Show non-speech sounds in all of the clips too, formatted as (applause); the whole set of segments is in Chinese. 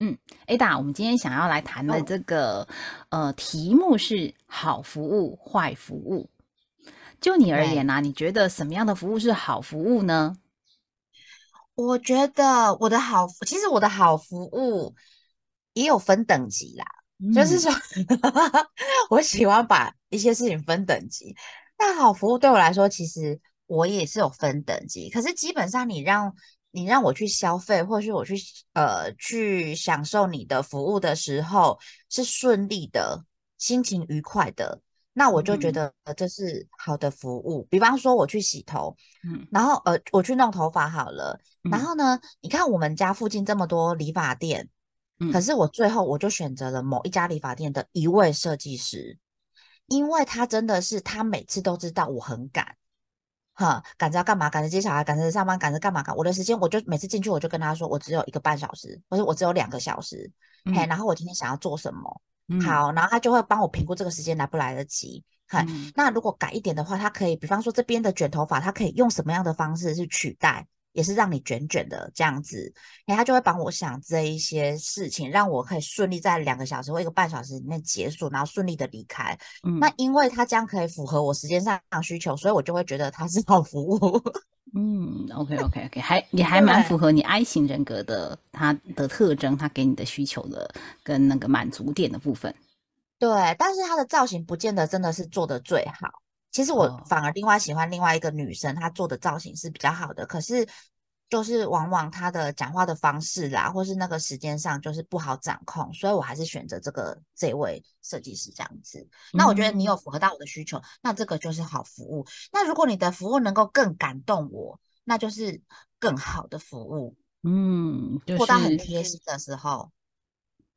嗯，Ada，我们今天想要来谈的这个呃题目是好服务、坏服务。就你而言呢，你觉得什么样的服务是好服务呢？我觉得我的好，其实我的好服务也有分等级啦。就是说，(laughs) 我喜欢把一些事情分等级。那好服务对我来说，其实我也是有分等级。可是基本上，你让你让我去消费，或是我去呃去享受你的服务的时候是顺利的，心情愉快的，那我就觉得这是好的服务。比方说我去洗头，嗯，然后呃我去弄头发好了，然后呢，你看我们家附近这么多理发店，可是我最后我就选择了某一家理发店的一位设计师，因为他真的是他每次都知道我很赶。哈，赶着要干嘛？赶着接小孩，赶着上班，赶着干嘛？赶我的时间，我就每次进去，我就跟他说，我只有一个半小时，或者我只有两个小时。嘿，然后我今天想要做什么？好，然后他就会帮我评估这个时间来不来得及。嗨，那如果改一点的话，他可以，比方说这边的卷头发，他可以用什么样的方式去取代？也是让你卷卷的这样子，哎，他就会帮我想这一些事情，让我可以顺利在两个小时或一个半小时里面结束，然后顺利的离开。嗯，那因为他这样可以符合我时间上需求，所以我就会觉得他是好服务。(laughs) 嗯，OK OK OK，还也还蛮符合你 I 型人格的，他的特征，他给你的需求的跟那个满足点的部分。对，但是他的造型不见得真的是做的最好。其实我反而另外喜欢另外一个女生，她做的造型是比较好的，可是就是往往她的讲话的方式啦，或是那个时间上就是不好掌控，所以我还是选择这个这位设计师这样子。那我觉得你有符合到我的需求，那这个就是好服务。那如果你的服务能够更感动我，那就是更好的服务。嗯，做到很贴心的时候。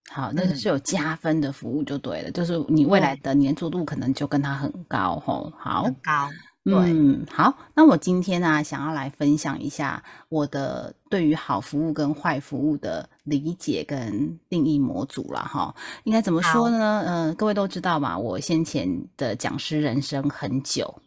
好，那是有加分的服务就对了，就是你未来的粘着度可能就跟他很高吼。好，很高。嗯，好，那我今天呢，想要来分享一下我的对于好服务跟坏服务的理解跟定义模组了哈。应该怎么说呢？嗯，各位都知道嘛，我先前的讲师人生很久，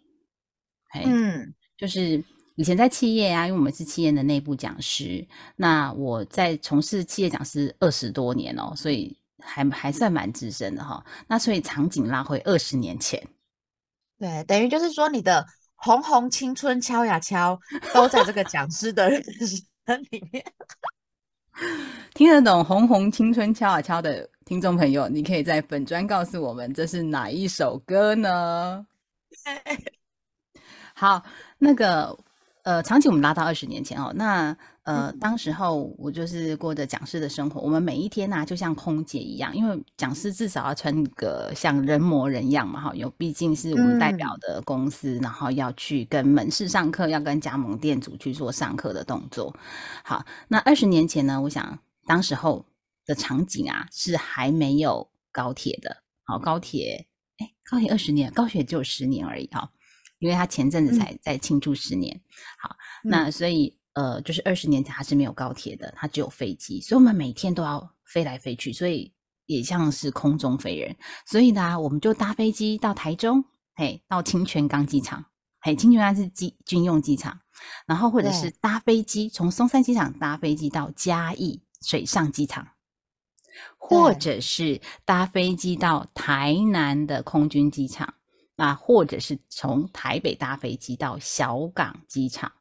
嗯，就是。以前在企业啊，因为我们是企业的内部讲师，那我在从事企业讲师二十多年哦，所以还还算蛮资深的哈。那所以场景拉回二十年前，对，等于就是说你的红红青春敲呀敲都在这个讲师的人生里面。(laughs) 听得懂红红青春敲啊敲的听众朋友，你可以在本专告诉我们这是哪一首歌呢？(laughs) 好，那个。呃，场景我们拉到二十年前哦，那呃，当时候我就是过着讲师的生活，我们每一天呢就像空姐一样，因为讲师至少要穿个像人模人样嘛，哈，有毕竟是我们代表的公司，然后要去跟门市上课，要跟加盟店主去做上课的动作。好，那二十年前呢，我想当时候的场景啊是还没有高铁的，好，高铁，哎，高铁二十年，高铁只有十年而已，哈。因为他前阵子才在庆祝十年，好，那所以呃，就是二十年前他是没有高铁的，他只有飞机，所以我们每天都要飞来飞去，所以也像是空中飞人。所以呢，我们就搭飞机到台中，嘿，到清泉岗机场，嘿，清泉岗是机军用机场，然后或者是搭飞机从松山机场搭飞机到嘉义水上机场，或者是搭飞机到台南的空军机场。那或者是从台北搭飞机到小港机场，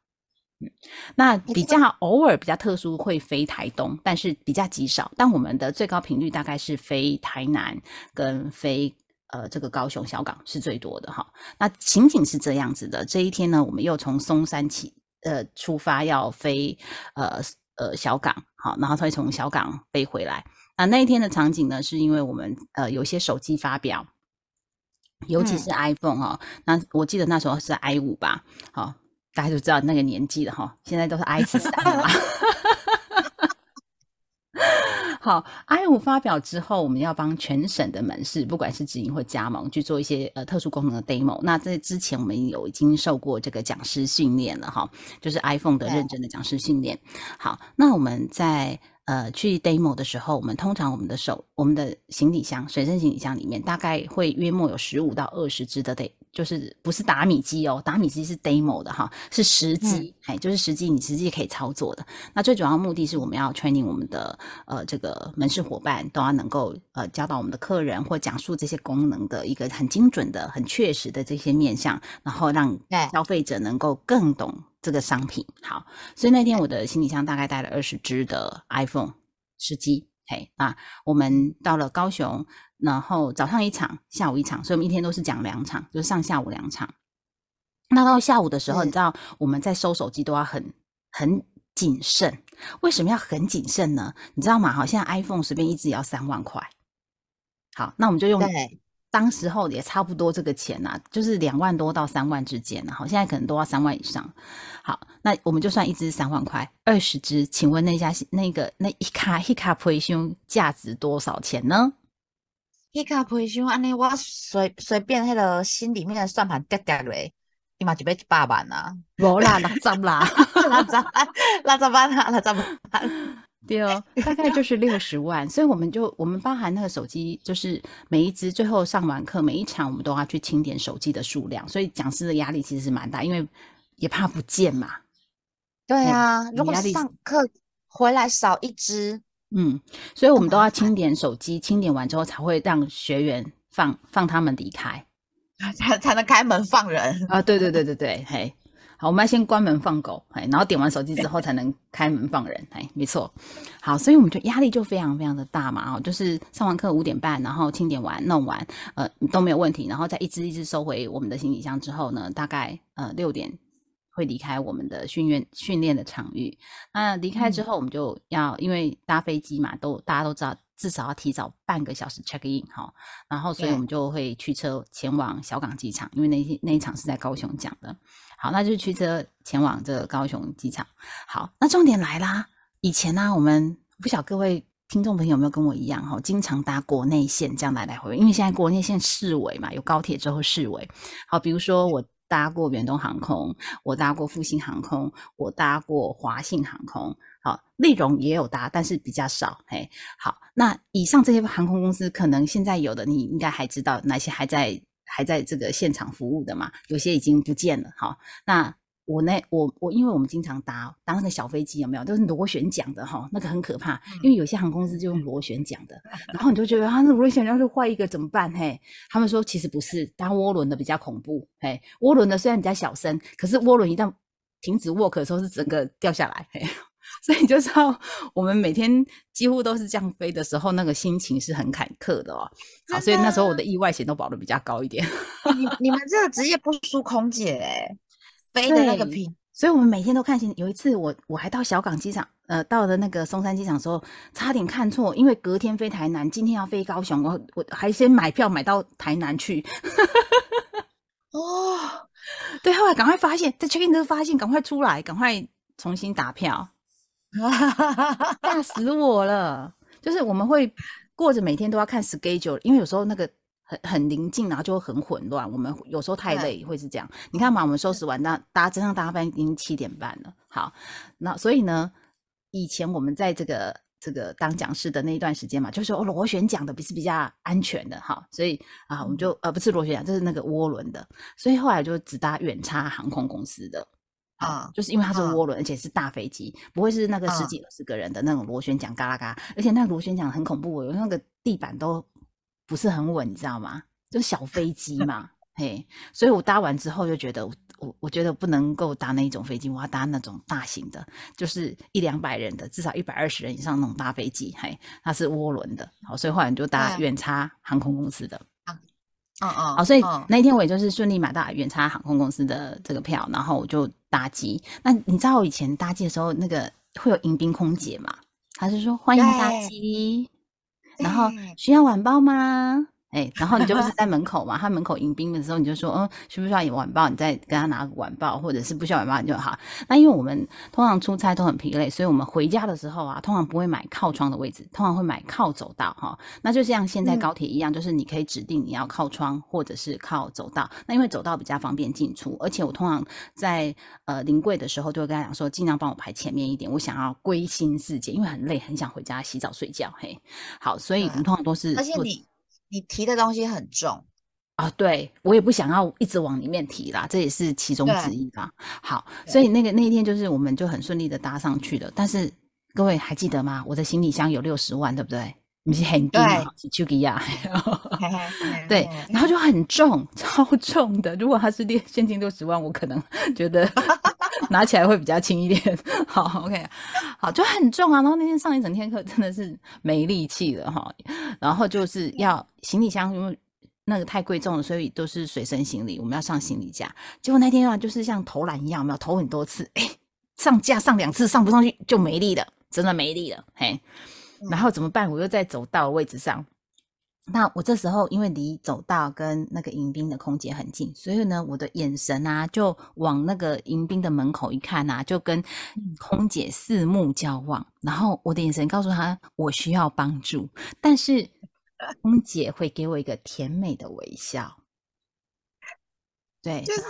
嗯，那比较偶尔比较特殊会飞台东，但是比较极少。但我们的最高频率大概是飞台南跟飞呃这个高雄小港是最多的哈。那情景是这样子的，这一天呢，我们又从松山起呃出发要飞呃呃小港，好，然后会从小港飞回来。那那一天的场景呢，是因为我们呃有些手机发表。尤其是 iPhone 哈，那我记得那时候是 i 五吧，好，大家就知道那个年纪了哈。现在都是 i 十三了。(laughs) 好，i 五发表之后，我们要帮全省的门市，不管是直营或加盟，去做一些呃特殊功能的 demo。那在之前，我们有已经受过这个讲师训练了哈，就是 iPhone 的认真的讲师训练。好，那我们在呃去 demo 的时候，我们通常我们的手，我们的行李箱，随身行李箱里面大概会约莫有十五到二十支的 d 就是不是打米机哦，打米机是 demo 的哈，是实机，哎，就是实际你实际可以操作的。那最主要目的是我们要 training 我们的呃这个门市伙伴，都要能够呃教导我们的客人或讲述这些功能的一个很精准的、很确实的这些面向，然后让消费者能够更懂这个商品。好，所以那天我的行李箱大概带了二十只的 iPhone 十机，嘿，啊我们到了高雄。然后早上一场，下午一场，所以我们一天都是讲两场，就是上下午两场。那到下午的时候，你知道我们在收手机都要很很谨慎。为什么要很谨慎呢？你知道吗？好，现在 iPhone 随便一只也要三万块。好，那我们就用当时候也差不多这个钱呐，就是两万多到三万之间。好，现在可能都要三万以上。好，那我们就算一只三万块，二十只，请问那家那个那一卡一卡培训价值多少钱呢？一卡培训安尼，我随随便迄个心里面的算盘跌跌嘞，起码就要一百万啊！无啦，六十啦，(laughs) 六十万，六十万啊，六十万。对哦，大概就是六十万。所以我们就我们包含那个手机，就是每一只最后上完课，每一场我们都要去清点手机的数量。所以讲师的压力其实是蛮大，因为也怕不见嘛。对啊，如果上课回来少一只。嗯，所以我们都要清点手机，清点完之后才会让学员放放他们离开，(laughs) 才才能开门放人啊！对对对对对，嘿，好，我们要先关门放狗，哎，然后点完手机之后才能开门放人，哎，没错。好，所以我们就压力就非常非常的大嘛，哦，就是上完课五点半，然后清点完弄完，呃，都没有问题，然后再一只一只收回我们的行李箱之后呢，大概呃六点。会离开我们的训练训练的场域。那离开之后，我们就要因为搭飞机嘛，都大家都知道，至少要提早半个小时 check in 哈。然后，所以我们就会驱车前往小港机场，因为那那一场是在高雄讲的。好，那就驱车前往这个高雄机场。好，那重点来啦。以前呢，我们不晓各位听众朋友有没有跟我一样哈，经常搭国内线这样来来回回，因为现在国内线市尾嘛，有高铁之后市尾。好，比如说我。搭过远东航空，我搭过复兴航空，我搭过华信航空，好，内容也有搭，但是比较少。嘿，好，那以上这些航空公司，可能现在有的你应该还知道哪些还在还在这个现场服务的嘛？有些已经不见了。好，那。我那我我，因为我们经常搭搭那个小飞机，有没有都是螺旋桨的哈，那个很可怕。因为有些航空公司就用螺旋桨的，然后你就觉得啊，那螺旋桨要是坏一个怎么办？嘿，他们说其实不是，搭涡轮的比较恐怖。嘿，涡轮的虽然比较小声，可是涡轮一旦停止 work 的时候，是整个掉下来。嘿，(laughs) 所以你就知道我们每天几乎都是这样飞的时候，那个心情是很坎坷的哦。好，所以那时候我的意外险都保的比较高一点。你你们这个职业不输空姐哎。飞的那个屏，所以我们每天都看新有一次，我我还到小港机场，呃，到了那个松山机场的时候，差点看错，因为隔天飞台南，今天要飞高雄，我我还先买票买到台南去。(laughs) 哦，对，后来赶快发现，在 check in 时候发现，赶快出来，赶快重新打票，(laughs) 吓死我了！就是我们会过着每天都要看 schedule，因为有时候那个。很很宁静，然后就会很混乱。我们有时候太累，会是这样。你看嘛，我们收拾完，那搭真正搭班已经七点半了。好，那所以呢，以前我们在这个这个当讲师的那一段时间嘛，就是说螺旋桨的比是比较安全的哈。所以啊，我们就呃不是螺旋桨，就是那个涡轮的。所以后来就只搭远差航空公司的啊，就是因为它是涡轮，而且是大飞机，不会是那个十几二十个人的那种螺旋桨嘎啦嘎，而且那个螺旋桨很恐怖，有那个地板都。不是很稳，你知道吗？就是小飞机嘛，嘿，所以我搭完之后就觉得，我我觉得不能够搭那一种飞机，我要搭那种大型的，就是一两百人的，至少一百二十人以上那种大飞机，嘿，它是涡轮的，好，所以后来就搭远差航空公司的，哦哦，好，所以那一天我也就是顺利买到远差航空公司的这个票，然后我就搭机。那你知道我以前搭机的时候，那个会有迎宾空姐嘛？他是说欢迎搭机。然后需要晚报吗？哎，然后你就是在门口嘛，他门口迎宾的时候，你就说，嗯，需不需要晚报？你再跟他拿个晚报，或者是不需要晚报就好。那因为我们通常出差都很疲累，所以我们回家的时候啊，通常不会买靠窗的位置，通常会买靠走道哈。那就像现在高铁一样，就是你可以指定你要靠窗或者是靠走道。那因为走道比较方便进出，而且我通常在呃临柜的时候就会跟他讲说，尽量帮我排前面一点，我想要归心似箭，因为很累，很想回家洗澡睡觉。嘿，好，所以我们通常都是，而且你。你提的东西很重啊，对我也不想要一直往里面提啦，这也是其中之一啦。好，所以那个那一天就是我们就很顺利的搭上去了。但是各位还记得吗？我的行李箱有六十万，对不对？你是很重啊，是丘吉亚。对，然后就很重，(laughs) 超重的。如果他是列现金六十万，我可能觉得拿起来会比较轻一点。好，OK，好，就很重啊。然后那天上一整天课真的是没力气了哈。然后就是要行李箱，因为那个太贵重了，所以都是随身行李。我们要上行李架，结果那天啊，就是像投篮一样，我们要投很多次，哎，上架上两次上不上去就没力了，真的没力了，嘿。然后怎么办？我又在走道位置上。那我这时候因为离走道跟那个迎宾的空姐很近，所以呢，我的眼神啊就往那个迎宾的门口一看啊，就跟空姐四目交望。然后我的眼神告诉他我需要帮助，但是 (laughs) 空姐会给我一个甜美的微笑。对，就是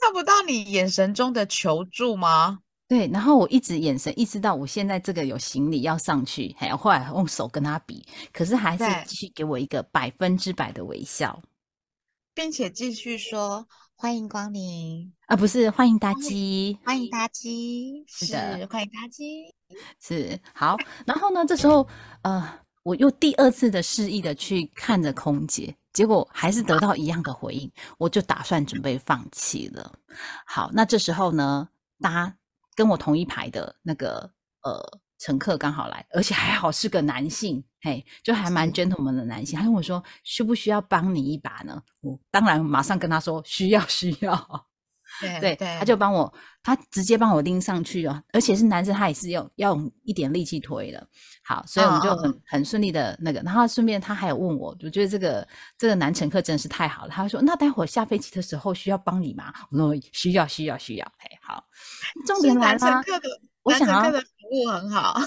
看不到你眼神中的求助吗？对，然后我一直眼神意识到我现在这个有行李要上去，还要后来用手跟他比，可是还是继续给我一个百分之百的微笑，并且继续说欢迎光临啊，不是欢迎搭机，欢迎搭机，是的，欢迎搭机，是好。然后呢，这时候呃，我又第二次的示意的去看着空姐，结果还是得到一样的回应，我就打算准备放弃了。好，那这时候呢，搭。跟我同一排的那个呃乘客刚好来，而且还好是个男性，嘿，就还蛮 gentleman 的男性。他问我说：“需不需要帮你一把呢？”我当然马上跟他说：“需要，需要。”对对，他就帮我，他直接帮我拎上去哦，而且是男生，他也是用要用一点力气推的。好，所以我们就很很顺利的那个，然后顺便他还有问我，我觉得这个这个男乘客真的是太好了。他说：“那待会下飞机的时候需要帮你吗？”我说：“需要，需要，需要。”哎，好，重点来了，我想要的服务很好。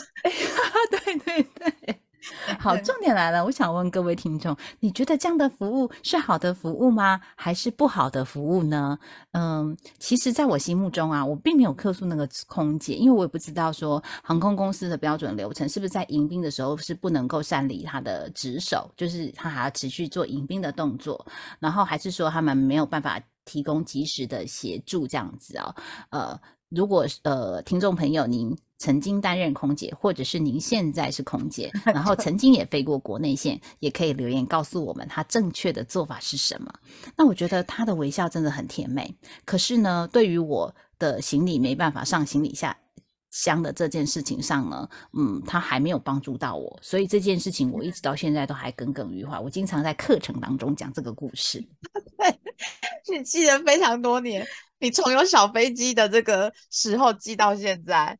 对 (laughs) 对对。(laughs) 好，重点来了，我想问各位听众，你觉得这样的服务是好的服务吗？还是不好的服务呢？嗯，其实，在我心目中啊，我并没有客诉那个空姐，因为我也不知道说航空公司的标准流程是不是在迎宾的时候是不能够擅离他的职守，就是他还要持续做迎宾的动作，然后还是说他们没有办法提供及时的协助这样子啊？呃，如果呃，听众朋友您。曾经担任空姐，或者是您现在是空姐，(laughs) 然后曾经也飞过国内线，也可以留言告诉我们他正确的做法是什么。那我觉得他的微笑真的很甜美。可是呢，对于我的行李没办法上行李下箱的这件事情上呢，嗯，他还没有帮助到我，所以这件事情我一直到现在都还耿耿于怀。我经常在课程当中讲这个故事，(laughs) 对，你记得非常多年，你从有小飞机的这个时候记到现在。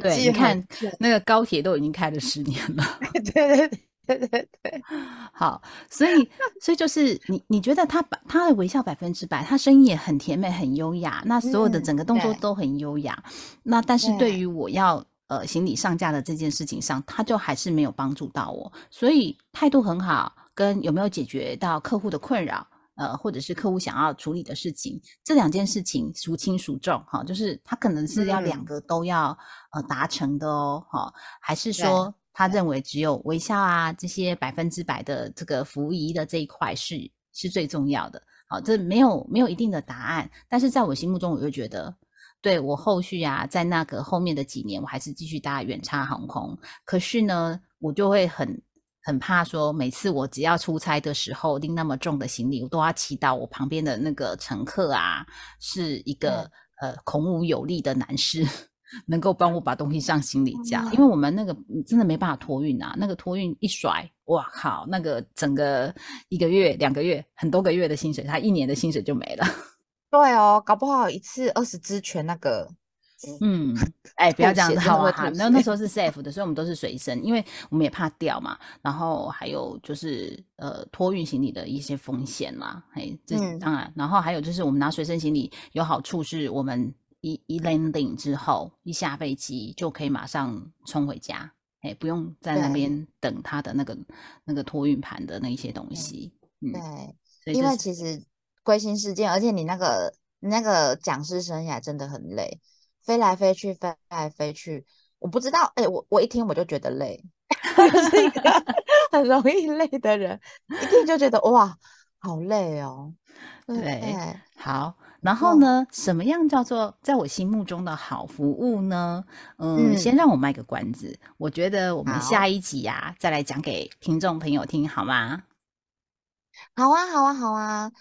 对，你看那个高铁都已经开了十年了。(laughs) 对对对对对，(laughs) 好，所以 (laughs) 所以就是你你觉得他把他的微笑百分之百，他声音也很甜美很优雅，那所有的整个动作都很优雅。那但是对于我要呃行李上架的这件事情上，他就还是没有帮助到我。所以态度很好，跟有没有解决到客户的困扰。呃，或者是客户想要处理的事情，这两件事情孰轻孰重？哈，就是他可能是要两个都要呃达成的哦，哈，还是说他认为只有微笑啊这些百分之百的这个服务仪的这一块是是最重要的？好，这没有没有一定的答案，但是在我心目中，我就觉得，对我后续啊，在那个后面的几年，我还是继续搭远差航空，可是呢，我就会很。很怕说，每次我只要出差的时候拎那么重的行李，我都要祈祷我旁边的那个乘客啊，是一个呃孔武有力的男士，(laughs) 能够帮我把东西上行李架。因为我们那个真的没办法托运啊，那个托运一甩，哇靠，那个整个一个月、两个月、很多个月的薪水，他一年的薪水就没了。(laughs) 对哦，搞不好一次二十只全那个嗯，(laughs) 哎，不要这样子好啊！哈，那那时候候是 safe 的，所以我们都是随身，因为我们也怕掉嘛。然后还有就是呃托运行李的一些风险啦，哎，这当然。然后还有就是我们拿随身行李有好处是我们一一 landing 之后一下飞机就可以马上冲回家，哎，不用在那边等他的那个那个托运盘的那一些东西。嗯对，因为其实归心似箭，而且你那个那个讲师生涯真的很累。飞来飞去，飞来飞去，我不知道，哎，我我一听我就觉得累，是一个 (laughs) 很容易累的人，一听就觉得哇，好累哦。对，好，然后呢，什么样叫做在我心目中的好服务呢？嗯，先让我卖个关子，我觉得我们下一集呀，再来讲给听众朋友听，好吗？好啊，好啊，好啊。